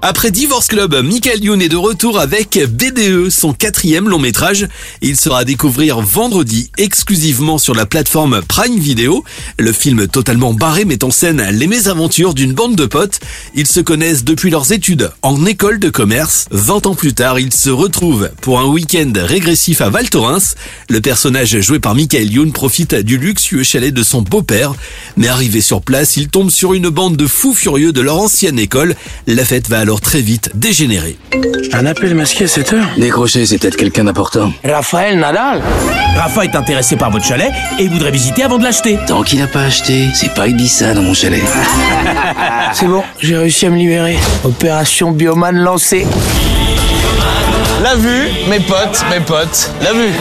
Après Divorce Club, Michael Youn est de retour avec BDE, son quatrième long métrage. Il sera à découvrir vendredi exclusivement sur la plateforme Prime Video. Le film totalement barré met en scène les mésaventures d'une bande de potes. Ils se connaissent depuis leurs études en école de commerce. 20 ans plus tard, ils se retrouvent pour un week-end régressif à Val Thorens. Le personnage joué par Michael Youn profite du luxueux chalet de son beau-père. Mais arrivé sur place, il tombe sur une bande de fous furieux de leur ancienne école. La fête va alors très vite dégénérer. Un appel masqué à cette heure Décrochez, c'est peut-être quelqu'un d'important. Raphaël Nadal Rafa est intéressé par votre chalet et voudrait visiter avant de l'acheter. Tant qu'il n'a pas acheté, c'est pas Ibiza dans mon chalet. C'est bon, j'ai réussi à me libérer. Opération Bioman lancée. La vue, mes potes, mes potes, la vue.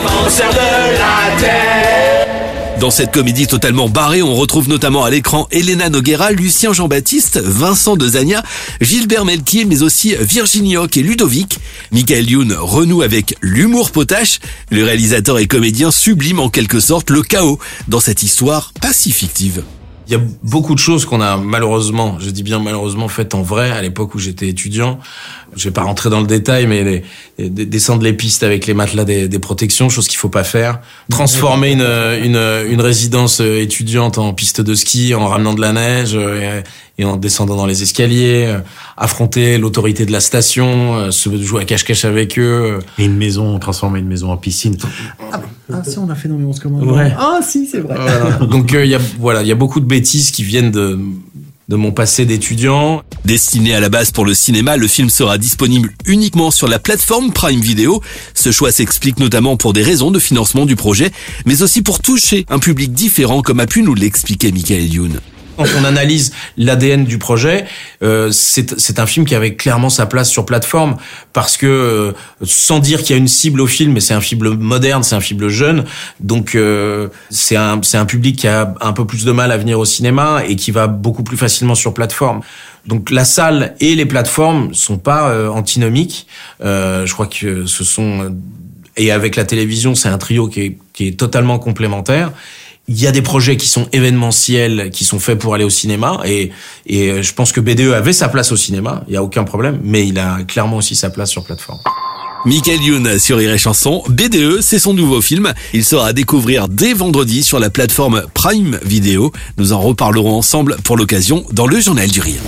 Dans cette comédie totalement barrée, on retrouve notamment à l'écran Elena Noguera, Lucien Jean-Baptiste, Vincent Dezania, Gilbert Melquier, mais aussi Virginie Hoc et Ludovic. Michael Youn renoue avec l'humour potache. Le réalisateur et comédien sublime en quelque sorte le chaos dans cette histoire pas fictive. Il y a beaucoup de choses qu'on a malheureusement, je dis bien malheureusement, faites en vrai à l'époque où j'étais étudiant. Je vais pas rentrer dans le détail, mais les, les- descendre les pistes avec les matelas des, des protections, chose qu'il faut pas faire. Transformer une, une, une résidence étudiante en piste de ski en ramenant de la neige euh, et, et en descendant dans les escaliers. euh, Affronter l'autorité de la station, euh, se jouer à cache-cache avec eux. Et une maison, transformer une maison en piscine. Ah, si, on a fait dans les 11 commandements. Ouais. Ah, si, c'est vrai. Voilà. Donc euh, il y a voilà, il y a beaucoup de bêtises qui viennent de de mon passé d'étudiant. Destiné à la base pour le cinéma, le film sera disponible uniquement sur la plateforme Prime Video. Ce choix s'explique notamment pour des raisons de financement du projet, mais aussi pour toucher un public différent comme a pu nous l'expliquer Michael Youn. Quand on analyse l'ADN du projet, euh, c'est un film qui avait clairement sa place sur plateforme parce que euh, sans dire qu'il y a une cible au film, mais c'est un film moderne, c'est un film jeune, donc euh, c'est un un public qui a un peu plus de mal à venir au cinéma et qui va beaucoup plus facilement sur plateforme. Donc la salle et les plateformes sont pas euh, antinomiques. Euh, je crois que ce sont et avec la télévision, c'est un trio qui est, qui est totalement complémentaire. Il y a des projets qui sont événementiels, qui sont faits pour aller au cinéma, et, et euh, je pense que BDE avait sa place au cinéma, il y a aucun problème, mais il a clairement aussi sa place sur plateforme. Michael Youn sur Rire et Chanson, BDE, c'est son nouveau film. Il sera à découvrir dès vendredi sur la plateforme Prime Video. Nous en reparlerons ensemble pour l'occasion dans le Journal du Rire.